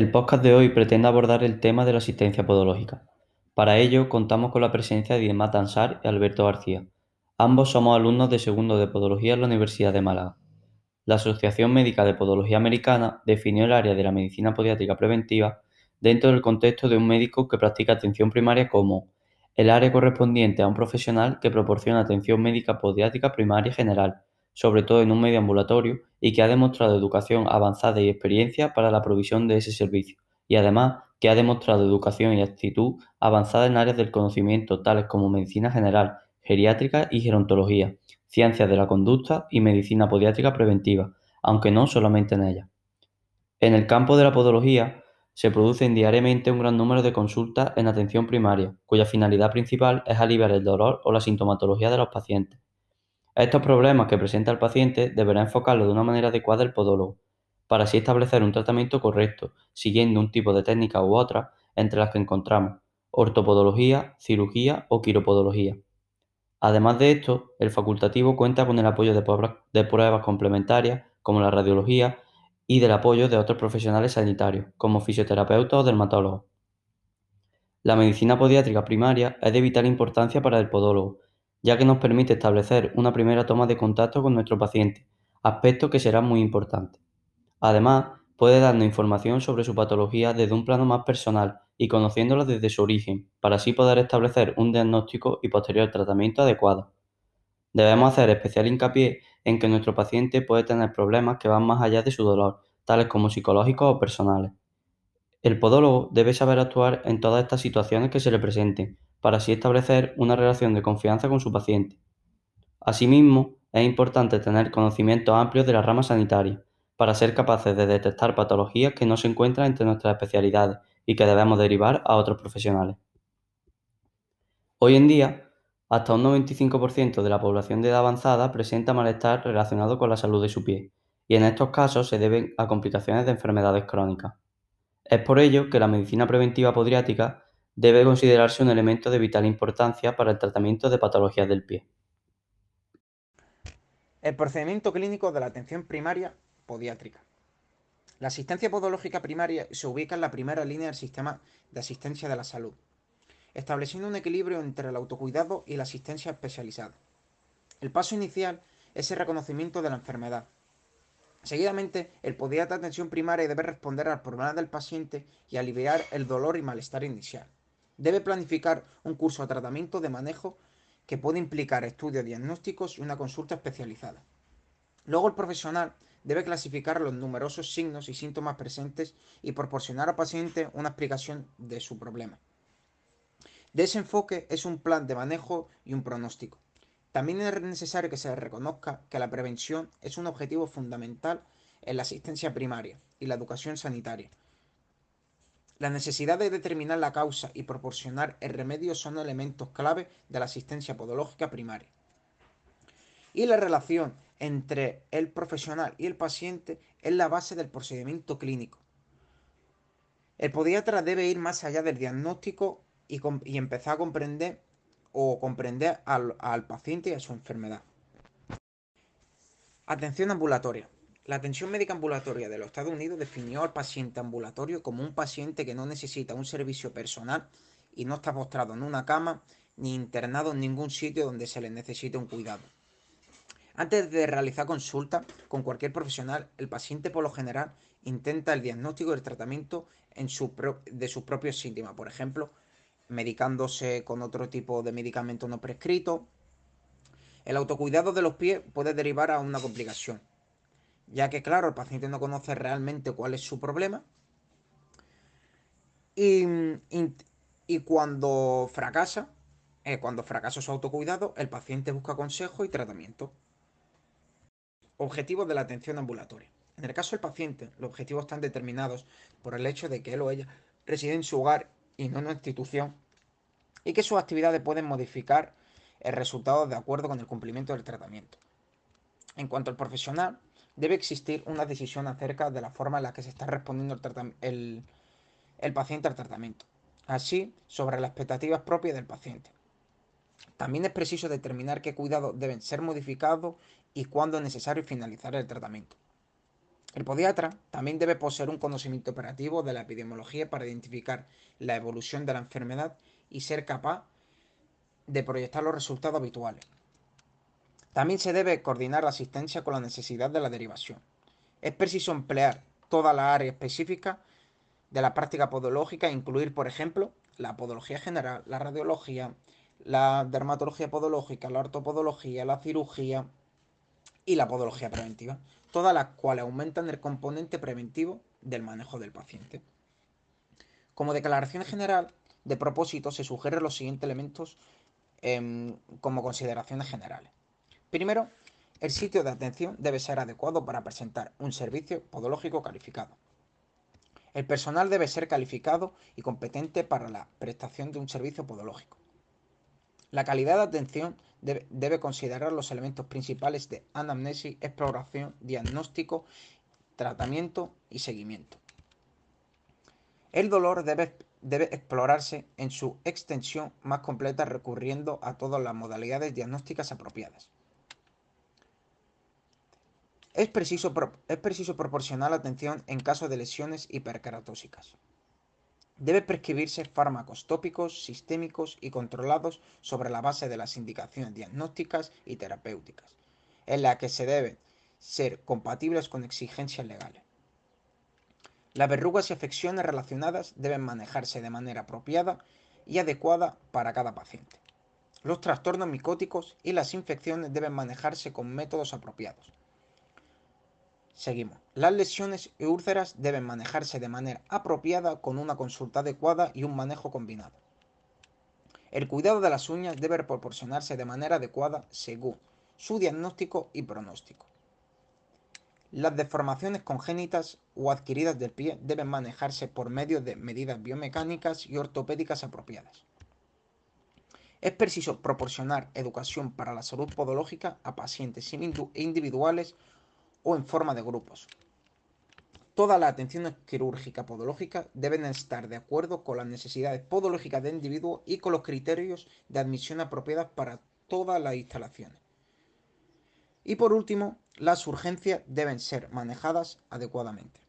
El podcast de hoy pretende abordar el tema de la asistencia podológica. Para ello, contamos con la presencia de Diemar Dansar y Alberto García. Ambos somos alumnos de segundo de Podología en la Universidad de Málaga. La Asociación Médica de Podología Americana definió el área de la medicina podiátrica preventiva dentro del contexto de un médico que practica atención primaria como el área correspondiente a un profesional que proporciona atención médica podiátrica primaria general, sobre todo en un medio ambulatorio, y que ha demostrado educación avanzada y experiencia para la provisión de ese servicio, y además que ha demostrado educación y actitud avanzada en áreas del conocimiento tales como medicina general, geriátrica y gerontología, ciencias de la conducta y medicina podiátrica preventiva, aunque no solamente en ellas. En el campo de la podología se producen diariamente un gran número de consultas en atención primaria, cuya finalidad principal es aliviar el dolor o la sintomatología de los pacientes. Estos problemas que presenta el paciente deberá enfocarlo de una manera adecuada el podólogo, para así establecer un tratamiento correcto, siguiendo un tipo de técnica u otra, entre las que encontramos ortopodología, cirugía o quiropodología. Además de esto, el facultativo cuenta con el apoyo de, pruebas complementarias, como la radiología, y del apoyo de otros profesionales sanitarios, como fisioterapeutas o dermatólogos. La medicina podiátrica primaria es de vital importancia para el podólogo, ya que nos permite establecer una primera toma de contacto con nuestro paciente, aspecto que será muy importante. Además, puede darnos información sobre su patología desde un plano más personal y conociéndola desde su origen, para así poder establecer un diagnóstico y posterior tratamiento adecuado. Debemos hacer especial hincapié en que nuestro paciente puede tener problemas que van más allá de su dolor, tales como psicológicos o personales. El podólogo debe saber actuar en todas estas situaciones que se le presenten, para así establecer una relación de confianza con su paciente. Asimismo, es importante tener conocimientos amplios de la rama sanitaria, para ser capaces de detectar patologías que no se encuentran entre nuestras especialidades y que debemos derivar a otros profesionales. Hoy en día, hasta un 95% de la población de edad avanzada presenta malestar relacionado con la salud de su pie, y en estos casos se deben a complicaciones de enfermedades crónicas. Es por ello que la medicina preventiva podiátrica debe considerarse un elemento de vital importancia para el tratamiento de patologías del pie. El procedimiento clínico de la atención primaria podiátrica. La asistencia podológica primaria se ubica en la primera línea del sistema de asistencia de la salud, estableciendo un equilibrio entre el autocuidado y la asistencia especializada. El paso inicial es el reconocimiento de la enfermedad. Seguidamente, el podiatra de atención primaria debe responder al problema del paciente y aliviar el dolor y malestar inicial. Debe planificar un curso de tratamiento de manejo que puede implicar estudios diagnósticos y una consulta especializada. Luego el profesional debe clasificar los numerosos signos y síntomas presentes y proporcionar al paciente una explicación de su problema. De ese enfoque es un plan de manejo y un pronóstico. También es necesario que se reconozca que la prevención es un objetivo fundamental en la asistencia primaria y la educación sanitaria, la necesidad de determinar la causa y proporcionar el remedio son elementos clave de la asistencia podológica primaria. Y la relación entre el profesional y el paciente es la base del procedimiento clínico. El podiatra debe ir más allá del diagnóstico y, empezar a comprender o comprender al paciente y a su enfermedad. Atención ambulatoria. La atención médica ambulatoria de los Estados Unidos definió al paciente ambulatorio como un paciente que no necesita un servicio personal y no está postrado en una cama ni internado en ningún sitio donde se le necesite un cuidado. Antes de realizar consulta con cualquier profesional, el paciente por lo general intenta el diagnóstico y el tratamiento de sus propios síntomas, por ejemplo, medicándose con otro tipo de medicamento no prescrito. El autocuidado de los pies puede derivar a una complicación, ya que claro, el paciente no conoce realmente cuál es su problema. Y, cuando fracasa, eh, cuando fracasa su autocuidado, el paciente busca consejo y tratamiento. Objetivos de la atención ambulatoria. En el caso del paciente, los objetivos están determinados por el hecho de que él o ella reside en su hogar y no en una institución y que sus actividades pueden modificar el resultado de acuerdo con el cumplimiento del tratamiento. En cuanto al profesional, debe existir una decisión acerca de la forma en la que se está respondiendo el, paciente al tratamiento, así sobre las expectativas propias del paciente. También es preciso determinar qué cuidados deben ser modificados y cuándo es necesario finalizar el tratamiento. El podiatra también debe poseer un conocimiento operativo de la epidemiología para identificar la evolución de la enfermedad y ser capaz de proyectar los resultados habituales. También se debe coordinar la asistencia con la necesidad de la derivación. Es preciso emplear toda la área específica de la práctica podológica incluir, por ejemplo, la podología general, la radiología, la dermatología podológica, la ortopodología, la cirugía y la podología preventiva, todas las cuales aumentan el componente preventivo del manejo del paciente. Como declaración general, de propósito, se sugieren los siguientes elementos em, como consideraciones generales. Primero, el sitio de atención debe ser adecuado para presentar un servicio podológico calificado. El personal debe ser calificado y competente para la prestación de un servicio podológico. La calidad de atención debe, considerar los elementos principales de anamnesis, exploración, diagnóstico, tratamiento y seguimiento. El dolor debe, debe explorarse en su extensión más completa recurriendo a todas las modalidades diagnósticas apropiadas. Es preciso, es proporcionar atención en caso de lesiones hiperkeratósicas. Debe prescribirse fármacos tópicos, sistémicos y controlados sobre la base de las indicaciones diagnósticas y terapéuticas, en la que se deben ser compatibles con exigencias legales. Las verrugas y afecciones relacionadas deben manejarse de manera apropiada y adecuada para cada paciente. Los trastornos micóticos y las infecciones deben manejarse con métodos apropiados. Seguimos. Las lesiones y úlceras deben manejarse de manera apropiada con una consulta adecuada y un manejo combinado. El cuidado de las uñas debe proporcionarse de manera adecuada según su diagnóstico y pronóstico. Las deformaciones congénitas o adquiridas del pie deben manejarse por medio de medidas biomecánicas y ortopédicas apropiadas. Es preciso proporcionar educación para la salud podológica a pacientes individuales o en forma de grupos. Toda la atención quirúrgica podológica deben estar de acuerdo con las necesidades podológicas del individuo y con los criterios de admisión apropiados para todas las instalaciones. Y por último, las urgencias deben ser manejadas adecuadamente.